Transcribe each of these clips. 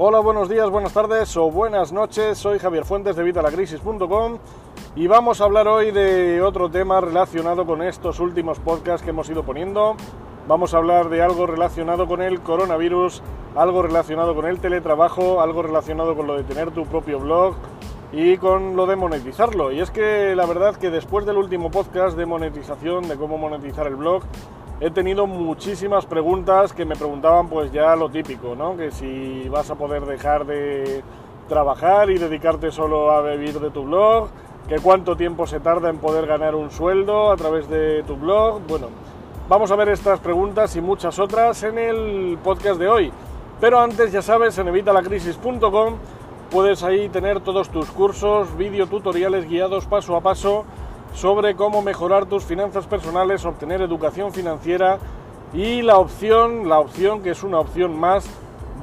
Hola, buenos días, buenas tardes o buenas noches. Soy Javier Fuentes de Vitalacrisis.com y vamos a hablar hoy de otro tema relacionado con estos últimos podcasts que hemos ido poniendo. Vamos a hablar de algo relacionado con el coronavirus, algo relacionado con el teletrabajo, algo relacionado con lo de tener tu propio blog y con lo de monetizarlo. Y es que la verdad que después del último podcast de monetización, de cómo monetizar el blog, he tenido muchísimas preguntas que me preguntaban pues ya lo típico, ¿no? Que si vas a poder dejar de trabajar y dedicarte solo a vivir de tu blog, que cuánto tiempo se tarda en poder ganar un sueldo a través de tu blog. Bueno, vamos a ver estas preguntas y muchas otras en el podcast de hoy. Pero antes, ya sabes, en evitalacrisis.com puedes ahí tener todos tus cursos, vídeo tutoriales guiados paso a paso sobre cómo mejorar tus finanzas personales, obtener educación financiera y la opción, la opción que es una opción más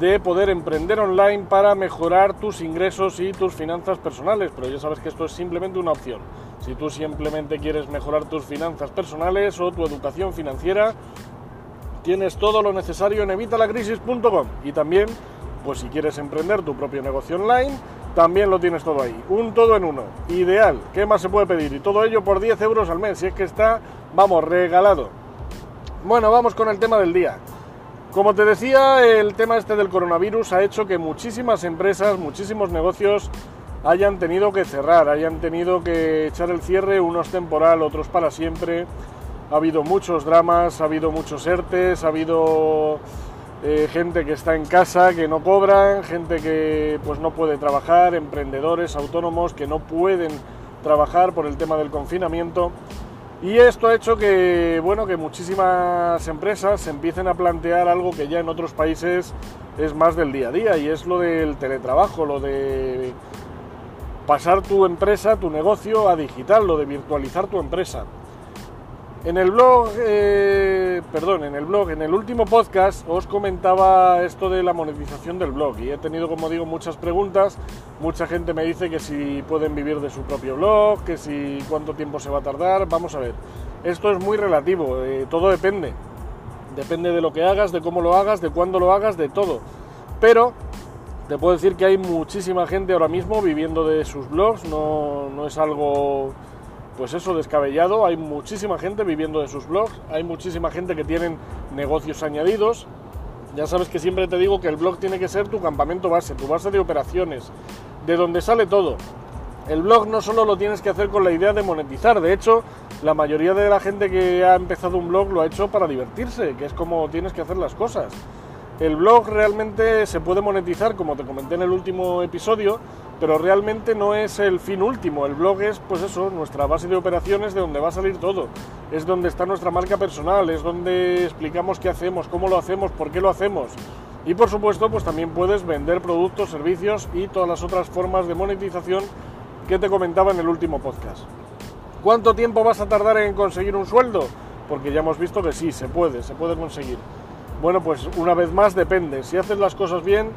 de poder emprender online para mejorar tus ingresos y tus finanzas personales, pero ya sabes que esto es simplemente una opción. Si tú simplemente quieres mejorar tus finanzas personales o tu educación financiera, tienes todo lo necesario en evitalacrisis.com y también, pues si quieres emprender tu propio negocio online, también lo tienes todo ahí. Un todo en uno. Ideal. ¿Qué más se puede pedir? Y todo ello por 10 euros al mes. Si es que está, vamos, regalado. Bueno, vamos con el tema del día. Como te decía, el tema este del coronavirus ha hecho que muchísimas empresas, muchísimos negocios hayan tenido que cerrar, hayan tenido que echar el cierre, unos temporal, otros para siempre. Ha habido muchos dramas, ha habido muchos ERTES, ha habido eh, gente que está en casa, que no cobran, gente que pues no puede trabajar, emprendedores, autónomos que no pueden trabajar por el tema del confinamiento. Y esto ha hecho que, bueno, que muchísimas empresas empiecen a plantear algo que ya en otros países es más del día a día y es lo del teletrabajo, lo de pasar tu empresa, tu negocio a digital, lo de virtualizar tu empresa. En el blog, eh, perdón, en el blog, en el último podcast os comentaba esto de la monetización del blog y he tenido, como digo, muchas preguntas. Mucha gente me dice que si pueden vivir de su propio blog, que si cuánto tiempo se va a tardar. Vamos a ver, esto es muy relativo, eh, todo depende. Depende de lo que hagas, de cómo lo hagas, de cuándo lo hagas, de todo. Pero te puedo decir que hay muchísima gente ahora mismo viviendo de sus blogs, no, no es algo pues eso, descabellado. Hay muchísima gente viviendo de sus blogs, hay muchísima gente que tienen negocios añadidos. Ya sabes que siempre te digo que el blog tiene que ser tu campamento base, tu base de operaciones, de donde sale todo. El blog no solo lo tienes que hacer con la idea de monetizar, de hecho, la mayoría de la gente que ha empezado un blog lo ha hecho para divertirse, que es como tienes que hacer las cosas. El blog realmente se puede monetizar, como te comenté en el último episodio, pero realmente no es el fin último. El blog es, pues eso, nuestra base de operaciones de donde va a salir todo. Es donde está nuestra marca personal, es donde explicamos qué hacemos, cómo lo hacemos, por qué lo hacemos. Y por supuesto, pues también puedes vender productos, servicios y todas las otras formas de monetización que te comentaba en el último podcast. ¿Cuánto tiempo vas a tardar en conseguir un sueldo? Porque ya hemos visto que sí, se puede, se puede conseguir. Bueno, pues una vez más depende. Si haces las cosas bien,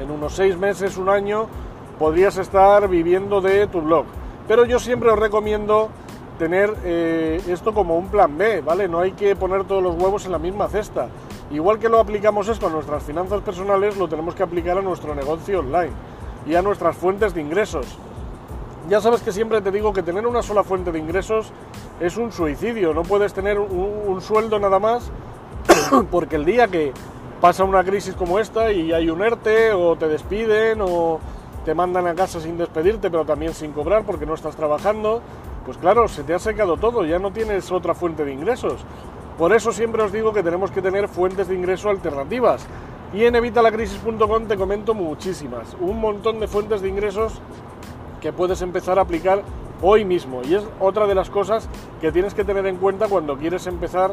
en unos seis meses, un año, podrías estar viviendo de tu blog. Pero yo siempre os recomiendo tener eh, esto como un plan B, ¿vale? No hay que poner todos los huevos en la misma cesta. Igual que lo aplicamos esto a nuestras finanzas personales, lo tenemos que aplicar a nuestro negocio online y a nuestras fuentes de ingresos. Ya sabes que siempre te digo que tener una sola fuente de ingresos es un suicidio. No puedes tener un, un sueldo nada más porque el día que pasa una crisis como esta y hay un ERTE o te despiden o te mandan a casa sin despedirte, pero también sin cobrar porque no estás trabajando, pues claro, se te ha secado todo, ya no tienes otra fuente de ingresos. Por eso siempre os digo que tenemos que tener fuentes de ingreso alternativas. Y en evitalacrisis.com te comento muchísimas, un montón de fuentes de ingresos que puedes empezar a aplicar hoy mismo. Y es otra de las cosas que tienes que tener en cuenta cuando quieres empezar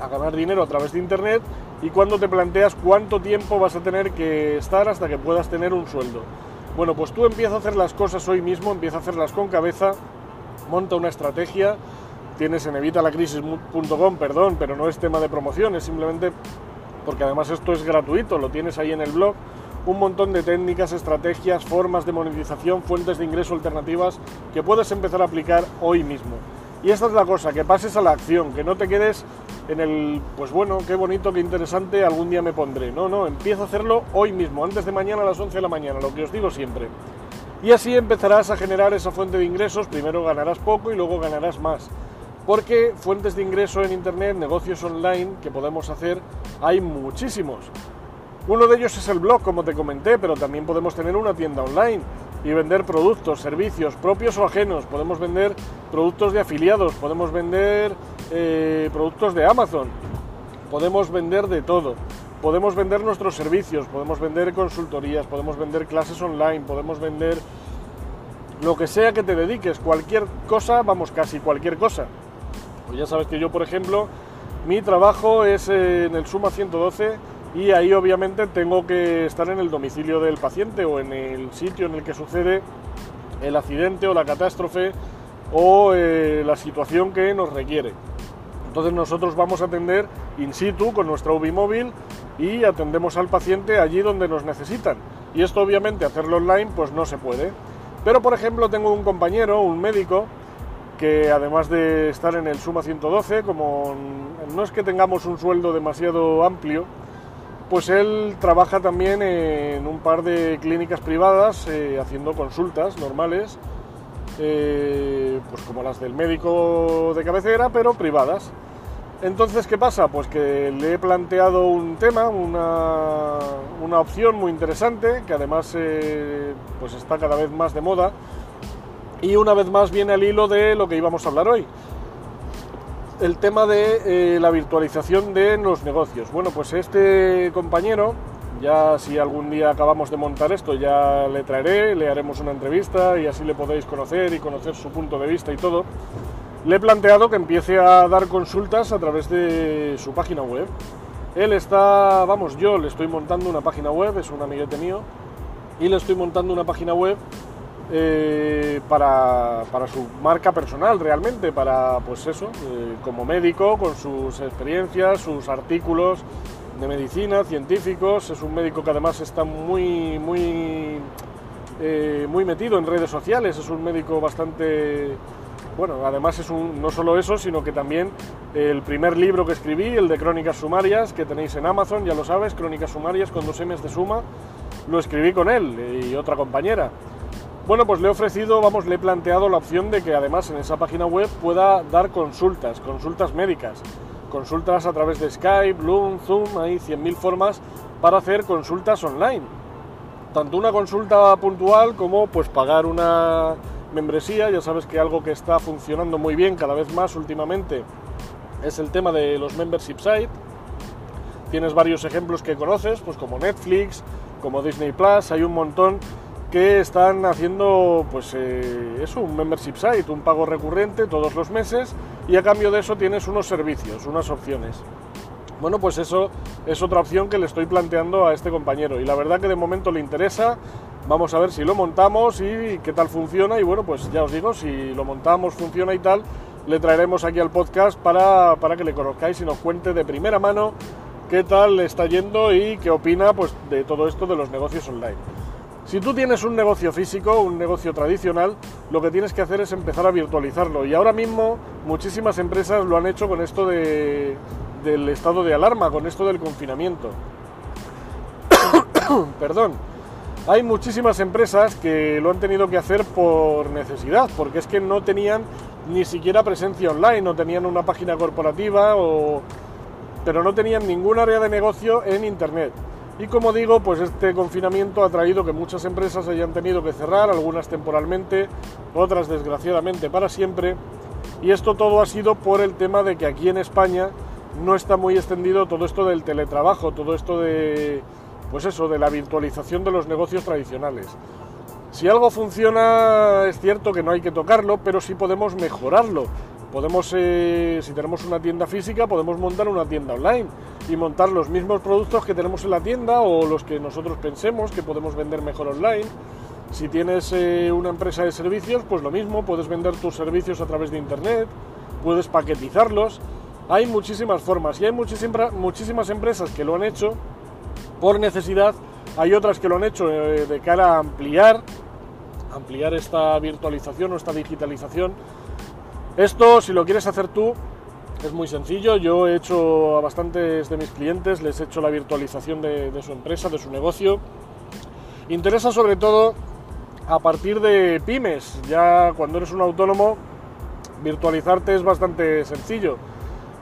a ganar dinero a través de Internet y cuando te planteas cuánto tiempo vas a tener que estar hasta que puedas tener un sueldo. Bueno, pues tú empieza a hacer las cosas hoy mismo, empieza a hacerlas con cabeza, monta una estrategia, tienes en evitalacrisis.com, perdón, pero no es tema de promoción, es simplemente porque además esto es gratuito, lo tienes ahí en el blog, un montón de técnicas, estrategias, formas de monetización, fuentes de ingreso alternativas que puedes empezar a aplicar hoy mismo. Y esta es la cosa, que pases a la acción, que no te quedes en el, pues bueno, qué bonito, qué interesante, algún día me pondré. No, no, empiezo a hacerlo hoy mismo, antes de mañana a las 11 de la mañana, lo que os digo siempre. Y así empezarás a generar esa fuente de ingresos, primero ganarás poco y luego ganarás más. Porque fuentes de ingreso en Internet, negocios online que podemos hacer, hay muchísimos. Uno de ellos es el blog, como te comenté, pero también podemos tener una tienda online y vender productos, servicios propios o ajenos. Podemos vender productos de afiliados, podemos vender eh, productos de Amazon, podemos vender de todo. Podemos vender nuestros servicios, podemos vender consultorías, podemos vender clases online, podemos vender lo que sea que te dediques, cualquier cosa, vamos, casi cualquier cosa. Pues ya sabes que yo, por ejemplo, mi trabajo es en el Suma 112 y ahí obviamente tengo que estar en el domicilio del paciente o en el sitio en el que sucede el accidente o la catástrofe o eh, la situación que nos requiere. Entonces nosotros vamos a atender in situ con nuestra UBI móvil y atendemos al paciente allí donde nos necesitan. Y esto obviamente hacerlo online pues no se puede. Pero por ejemplo tengo un compañero, un médico, que además de estar en el Suma 112, como no es que tengamos un sueldo demasiado amplio, pues él trabaja también en un par de clínicas privadas eh, haciendo consultas normales, eh, pues como las del médico de cabecera, pero privadas. Entonces, ¿qué pasa? Pues que le he planteado un tema, una, una opción muy interesante, que además eh, pues está cada vez más de moda, y una vez más viene al hilo de lo que íbamos a hablar hoy el tema de eh, la virtualización de los negocios. Bueno, pues este compañero, ya si algún día acabamos de montar esto, ya le traeré, le haremos una entrevista y así le podéis conocer y conocer su punto de vista y todo. Le he planteado que empiece a dar consultas a través de su página web. Él está, vamos, yo le estoy montando una página web, es un amiguete mío, y le estoy montando una página web eh, para, su marca personal realmente, para pues eso, eh, como médico, con sus experiencias, sus artículos de medicina, científicos, es un médico que además está muy, muy, eh, muy metido en redes sociales, es un médico bastante, bueno, además es un, no solo eso, sino que también el primer libro que escribí, el de Crónicas Sumarias, que tenéis en Amazon, ya lo sabes, Crónicas Sumarias con dos M's de suma, lo escribí con él y otra compañera. Bueno, pues le he ofrecido, vamos, le he planteado la opción de que además en esa página web pueda dar consultas, consultas médicas, consultas a través de Skype, Bloom, Zoom, hay 100.000 formas para hacer consultas online. Tanto una consulta puntual como pues pagar una membresía, ya sabes que algo que está funcionando muy bien cada vez más últimamente es el tema de los membership sites. Tienes varios ejemplos que conoces, pues como Netflix, como Disney Plus, hay un montón que están haciendo pues eh, eso, un membership site, un pago recurrente todos los meses y a cambio de eso tienes unos servicios, unas opciones. Bueno, pues eso es otra opción que le estoy planteando a este compañero y la verdad que de momento le interesa. Vamos a ver si lo montamos y qué tal funciona y bueno, pues ya os digo, si lo montamos, funciona y tal, le traeremos aquí al podcast para, para que le conozcáis y nos cuente de primera mano qué tal le está yendo y qué opina pues, de todo esto de los negocios online. Si tú tienes un negocio físico, un negocio tradicional, lo que tienes que hacer es empezar a virtualizarlo. Y ahora mismo muchísimas empresas lo han hecho con esto de, del estado de alarma, con esto del confinamiento. Perdón. Hay muchísimas empresas que lo han tenido que hacer por necesidad, porque es que no tenían ni siquiera presencia online, no tenían una página corporativa, o... pero no tenían ningún área de negocio en Internet. Y como digo, pues este confinamiento ha traído que muchas empresas hayan tenido que cerrar, algunas temporalmente, otras desgraciadamente para siempre. Y esto todo ha sido por el tema de que aquí en España no está muy extendido todo esto del teletrabajo, todo esto de, pues eso, de la virtualización de los negocios tradicionales. Si algo funciona, es cierto que no hay que tocarlo, pero sí podemos mejorarlo. Podemos, eh, si tenemos una tienda física, podemos montar una tienda online y montar los mismos productos que tenemos en la tienda o los que nosotros pensemos que podemos vender mejor online. Si tienes eh, una empresa de servicios, pues lo mismo, puedes vender tus servicios a través de Internet, puedes paquetizarlos. Hay muchísimas formas y hay muchísimas, muchísimas empresas que lo han hecho por necesidad, hay otras que lo han hecho eh, de cara a ampliar, ampliar esta virtualización o esta digitalización esto, si lo quieres hacer tú, Es muy sencillo, yo he hecho a bastantes de mis clientes, les he hecho la virtualización de, de su empresa, de su negocio. Interesa sobre todo a partir de pymes, ya cuando eres un autónomo, virtualizarte es bastante sencillo.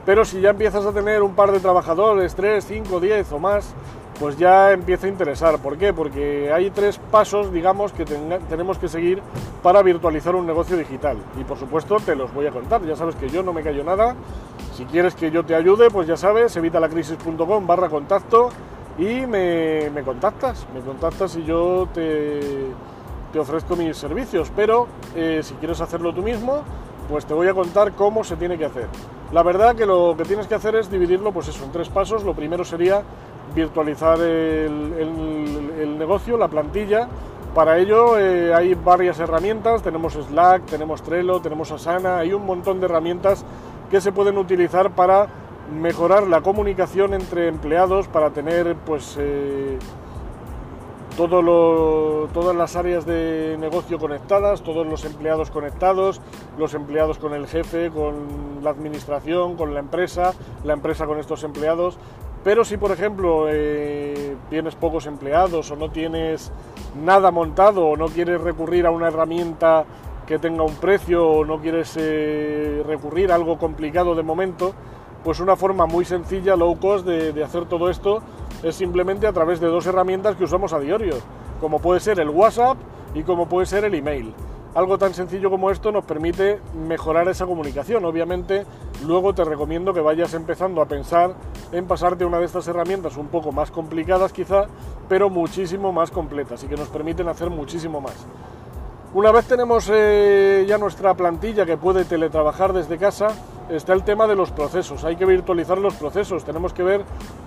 Pero si ya empiezas a tener un par de trabajadores, 3, 5, 10 o más, pues ya empieza a interesar. ¿Por qué? Porque hay tres pasos, digamos, que tenemos que seguir para virtualizar un negocio digital. Y por supuesto te los voy a contar. Ya sabes que yo no me callo nada. Si quieres que yo te ayude, pues ya sabes, evitalacrisis.com barra contacto y me, contactas. Me contactas y yo te, te ofrezco mis servicios. Pero eh, si quieres hacerlo tú mismo, pues te voy a contar cómo se tiene que hacer. La verdad que lo que tienes que hacer es dividirlo, pues en tres pasos. Lo primero sería virtualizar el, negocio, la plantilla. Para ello eh, hay varias herramientas, tenemos Slack, tenemos Trello, tenemos Asana, hay un montón de herramientas que se pueden utilizar para mejorar la comunicación entre empleados, para tener pues eh, todas las áreas de negocio conectadas, todos los empleados conectados, los empleados con el jefe, con la administración, con la empresa, la empresa con estos empleados. Pero si, por ejemplo, eh, tienes pocos empleados o no tienes nada montado o no quieres recurrir a una herramienta que tenga un precio o no quieres eh, recurrir a algo complicado de momento, pues una forma muy sencilla, low cost, de, hacer todo esto es simplemente a través de dos herramientas que usamos a diario, como puede ser el WhatsApp y como puede ser el email algo tan sencillo como esto nos permite mejorar esa comunicación. Obviamente, luego te recomiendo que vayas empezando a pensar en pasarte una de estas herramientas un poco más complicadas quizá, pero muchísimo más completas y que nos permiten hacer muchísimo más. Una vez tenemos eh, ya nuestra plantilla que puede teletrabajar desde casa, está el tema de los procesos. Hay que virtualizar los procesos. Tenemos que ver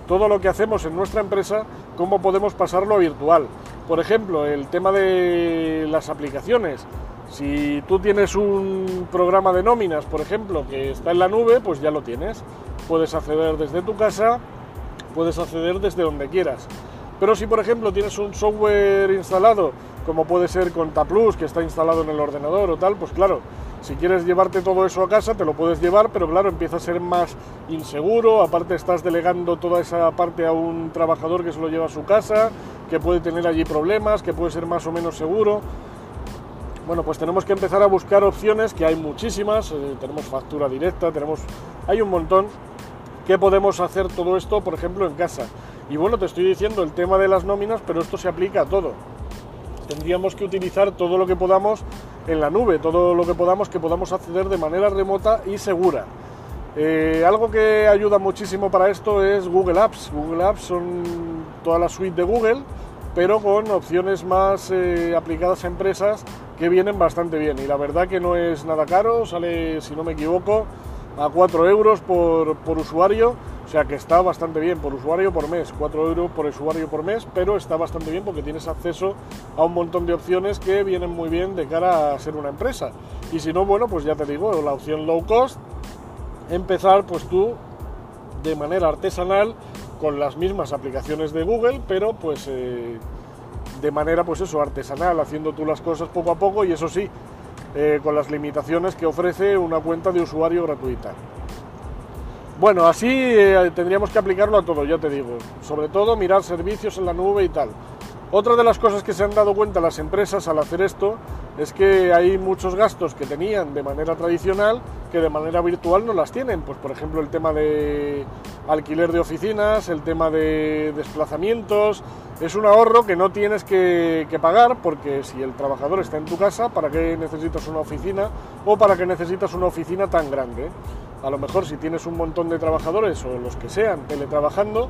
todo lo que hacemos en nuestra empresa, cómo podemos pasarlo a virtual. Por ejemplo, el tema de las aplicaciones. Si tú tienes un programa de nóminas, por ejemplo, que está en la nube, pues ya lo tienes. Puedes acceder desde tu casa, puedes acceder desde donde quieras. Pero si, por ejemplo, tienes un software instalado, como puede ser ContaPlus, que está instalado en el ordenador o tal, pues claro, si quieres llevarte todo eso a casa, te lo puedes llevar, pero claro, empieza a ser más inseguro. Aparte, estás delegando toda esa parte a un trabajador que se lo lleva a su casa, que puede tener allí problemas, que puede ser más o menos seguro. Bueno, pues tenemos que empezar a buscar opciones, que hay muchísimas, eh, tenemos factura directa, tenemos, hay un montón que podemos hacer todo esto, por ejemplo, en casa. Y bueno, te estoy diciendo el tema de las nóminas, pero esto se aplica a todo. Tendríamos que utilizar todo lo que podamos en la nube, todo lo que podamos que podamos acceder de manera remota y segura. Eh, algo que ayuda muchísimo para esto es Google Apps. Google Apps son toda la suite de Google, pero con opciones más eh, aplicadas a empresas que vienen bastante bien. Y la verdad que no es nada caro, sale, si no me equivoco, a 4 euros por, usuario, o sea que está bastante bien por usuario por mes, 4 euros por usuario por mes, pero está bastante bien porque tienes acceso a un montón de opciones que vienen muy bien de cara a ser una empresa. Y si no, bueno, pues ya te digo, la opción low cost, empezar pues tú de manera artesanal con las mismas aplicaciones de Google, pero pues eh, de manera pues eso, artesanal, haciendo tú las cosas poco a poco y eso sí, eh, con las limitaciones que ofrece una cuenta de usuario gratuita. Bueno, así eh, tendríamos que aplicarlo a todo, ya te digo. Sobre todo mirar servicios en la nube y tal. Otra de las cosas que se han dado cuenta las empresas al hacer esto es que hay muchos gastos que tenían de manera tradicional que de manera virtual no las tienen. Pues por ejemplo el tema de alquiler de oficinas, el tema de desplazamientos. Es un ahorro que no tienes que, pagar porque si el trabajador está en tu casa, ¿para qué necesitas una oficina o para qué necesitas una oficina tan grande? A lo mejor si tienes un montón de trabajadores o los que sean teletrabajando,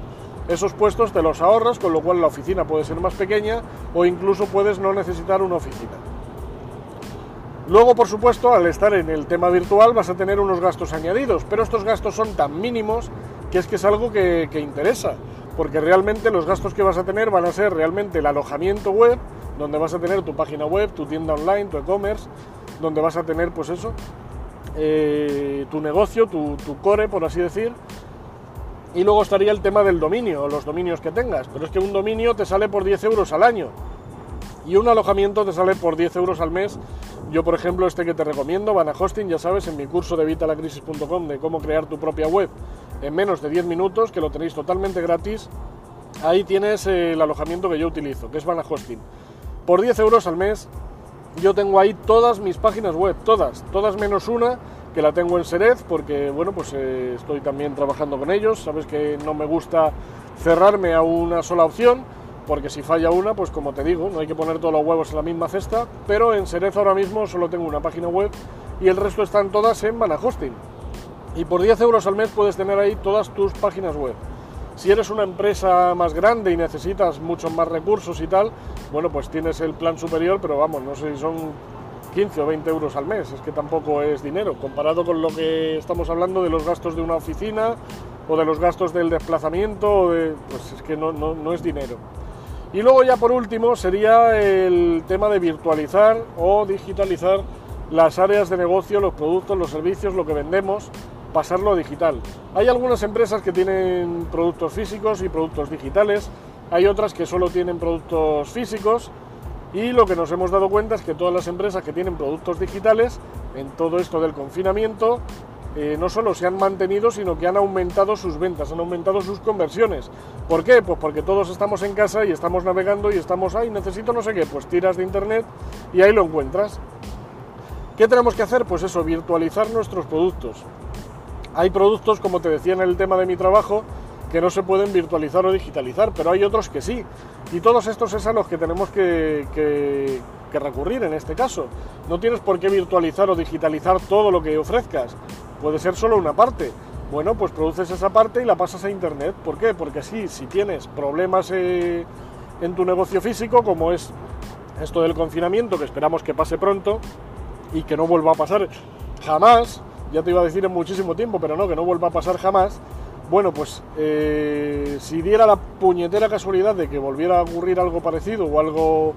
esos puestos te los ahorras, con lo cual la oficina puede ser más pequeña o incluso puedes no necesitar una oficina. Luego, por supuesto, al estar en el tema virtual vas a tener unos gastos añadidos, pero estos gastos son tan mínimos que es que es algo que, interesa, porque realmente los gastos que vas a tener van a ser realmente el alojamiento web, donde vas a tener tu página web, tu tienda online, tu e-commerce, donde vas a tener, pues eso, eh, tu negocio, tu, core, por así decir, y luego estaría el tema del dominio, los dominios que tengas. Pero es que un dominio te sale por 10 euros al año. y un alojamiento te sale por 10 euros al mes. Yo, por ejemplo, este que te recomiendo, Vana Hosting, ya sabes, en mi curso de evitalacrisis.com de cómo crear tu propia web en menos de 10 minutos, que lo tenéis totalmente gratis, ahí tienes el alojamiento que yo utilizo, que es Vana Hosting. Por 10 euros al mes, yo tengo ahí todas mis páginas web, todas, todas menos una, que la tengo en Serez, porque, bueno, pues eh, estoy también trabajando con ellos, sabes que no me gusta cerrarme a una sola opción, porque si falla una, pues como te digo, no hay que poner todos los huevos en la misma cesta, pero en Serez ahora mismo solo tengo una página web y el resto están todas en Hosting. Y por 10 euros al mes puedes tener ahí todas tus páginas web. Si eres una empresa más grande y necesitas muchos más recursos y tal, bueno, pues tienes el plan superior, pero vamos, no sé si son 15 o 20 euros al mes, es que tampoco es dinero, comparado con lo que estamos hablando de los gastos de una oficina o de los gastos del desplazamiento, pues es que no, no es dinero. Y luego ya por último sería el tema de virtualizar o digitalizar las áreas de negocio, los productos, los servicios, lo que vendemos, pasarlo digital. Hay algunas empresas que tienen productos físicos y productos digitales, hay otras que solo tienen productos físicos y lo que nos hemos dado cuenta es que todas las empresas que tienen productos digitales, en todo esto del confinamiento, eh, no solo se han mantenido, sino que han aumentado sus ventas, han aumentado sus conversiones. ¿Por qué? Pues porque todos estamos en casa y estamos navegando y estamos, ahí, necesito no sé qué, pues tiras de internet y ahí lo encuentras. ¿Qué tenemos que hacer? Pues eso, virtualizar nuestros productos. Hay productos, como te decía en el tema de mi trabajo, que no se pueden virtualizar o digitalizar, pero hay otros que sí. Y todos estos es a los que tenemos que, recurrir en este caso. No tienes por qué virtualizar o digitalizar todo lo que ofrezcas puede ser solo una parte. Bueno, pues produces esa parte y la pasas a Internet. ¿Por qué? Porque así, si tienes problemas eh, en tu negocio físico, como es esto del confinamiento, que esperamos que pase pronto y que no vuelva a pasar jamás, ya te iba a decir en muchísimo tiempo, pero no, que no vuelva a pasar jamás, bueno, pues eh, si diera la puñetera casualidad de que volviera a ocurrir algo parecido o algo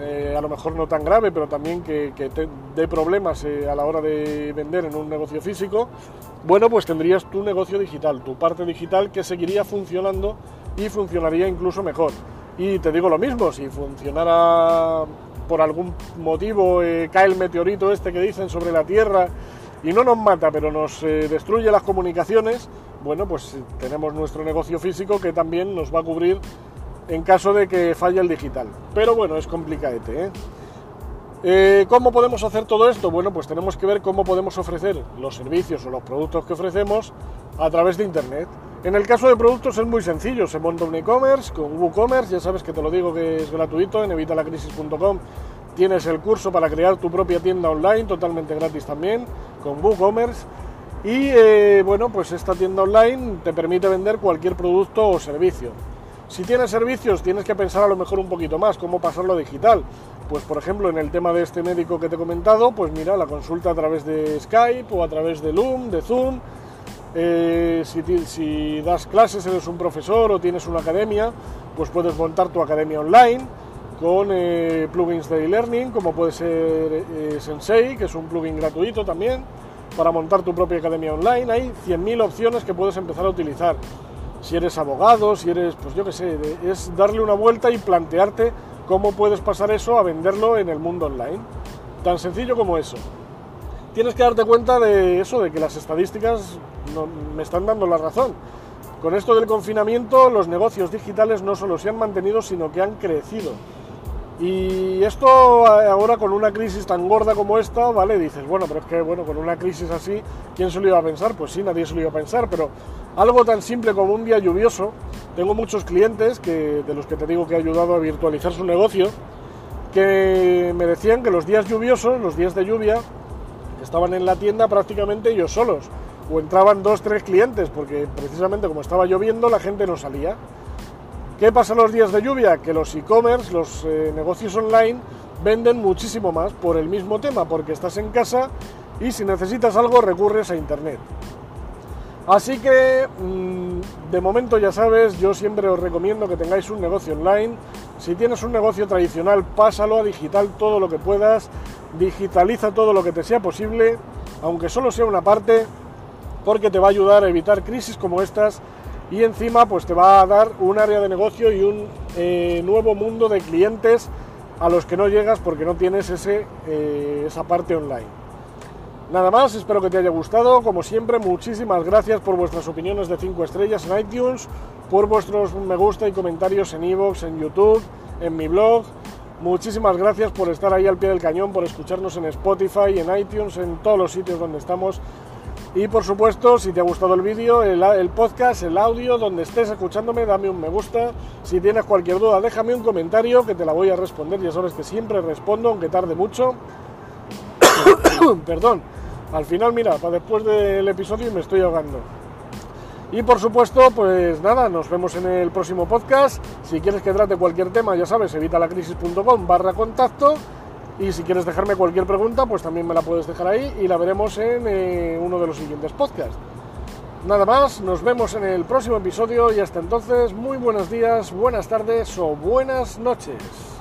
eh, a lo mejor no tan grave, pero también que, te dé problemas eh, a la hora de vender en un negocio físico, bueno, pues tendrías tu negocio digital, tu parte digital que seguiría funcionando y funcionaría incluso mejor. Y te digo lo mismo, si funcionara por algún motivo, cae el meteorito este que dicen sobre la Tierra y no nos mata, pero nos destruye las comunicaciones, bueno, pues tenemos nuestro negocio físico que también nos va a cubrir en caso de que falle el digital. Pero bueno, es complicadete. ¿eh? ¿eh? cómo podemos hacer todo esto? Bueno, pues tenemos que ver cómo podemos ofrecer los servicios o los productos que ofrecemos a través de Internet. En el caso de productos es muy sencillo, se monta un e-commerce con WooCommerce, ya sabes que te lo digo que es gratuito, en evitalacrisis.com tienes el curso para crear tu propia tienda online, totalmente gratis también, con WooCommerce. Y eh, bueno, pues esta tienda online te permite vender cualquier producto o servicio. Si tienes servicios, tienes que pensar a lo mejor un poquito más cómo pasarlo a digital. Pues por ejemplo, en el tema de este médico que te he comentado, pues mira, la consulta a través de Skype o a través de Loom, de Zoom. Eh, si, das clases, eres un profesor o tienes una academia, pues puedes montar tu academia online con eh, plugins de e-learning, como puede ser eh, Sensei, que es un plugin gratuito también, para montar tu propia academia online. Hay 100.000 opciones que puedes empezar a utilizar si eres abogado, si eres, pues yo qué sé, es darle una vuelta y plantearte cómo puedes pasar eso a venderlo en el mundo online. Tan sencillo como eso. Tienes que darte cuenta de eso, de que las estadísticas me están dando la razón. Con esto del confinamiento, los negocios digitales no solo se han mantenido, sino que han crecido. Y esto ahora con una crisis tan gorda como esta, ¿vale? Dices, bueno, pero es que, bueno, con una crisis así, ¿quién se lo iba a pensar? Pues sí, nadie se lo iba a pensar, pero algo tan simple como un día lluvioso, tengo muchos clientes que, de los que te digo que he ayudado a virtualizar su negocio, que me decían que los días lluviosos, los días de lluvia, estaban en la tienda prácticamente ellos solos, o entraban dos, tres clientes, porque precisamente como estaba lloviendo la gente no salía. ¿Qué pasa los días de lluvia? Que los e-commerce, los eh, negocios online, venden muchísimo más por el mismo tema, porque estás en casa y si necesitas algo recurres a Internet. Así que mm, de momento ya sabes, yo siempre os recomiendo que tengáis un negocio online. Si tienes un negocio tradicional, pásalo a digital todo lo que puedas, digitaliza todo lo que te sea posible, aunque solo sea una parte, porque te va a ayudar a evitar crisis como estas y encima pues te va a dar un área de negocio y un eh, nuevo mundo de clientes a los que no llegas porque no tienes ese, eh, esa parte online. Nada más, espero que te haya gustado. Como siempre, muchísimas gracias por vuestras opiniones de 5 estrellas en iTunes, por vuestros me gusta y comentarios en iVoox, en YouTube, en mi blog. Muchísimas gracias por estar ahí al pie del cañón, por escucharnos en Spotify, en iTunes, en todos los sitios donde estamos. Y por supuesto, si te ha gustado el vídeo, el, podcast, el audio, donde estés escuchándome, dame un me gusta. Si tienes cualquier duda, déjame un comentario que te la voy a responder. Ya sabes que siempre respondo, aunque tarde mucho. Perdón. Al final, mira, para después del episodio me estoy ahogando. Y por supuesto, pues nada, nos vemos en el próximo podcast. Si quieres que trate cualquier tema, ya sabes, evitalacrisis.com barra contacto. Y si quieres dejarme cualquier pregunta, pues también me la puedes dejar ahí y la veremos en eh, uno de los siguientes podcasts. Nada más, nos vemos en el próximo episodio y hasta entonces, muy buenos días, buenas tardes o buenas noches.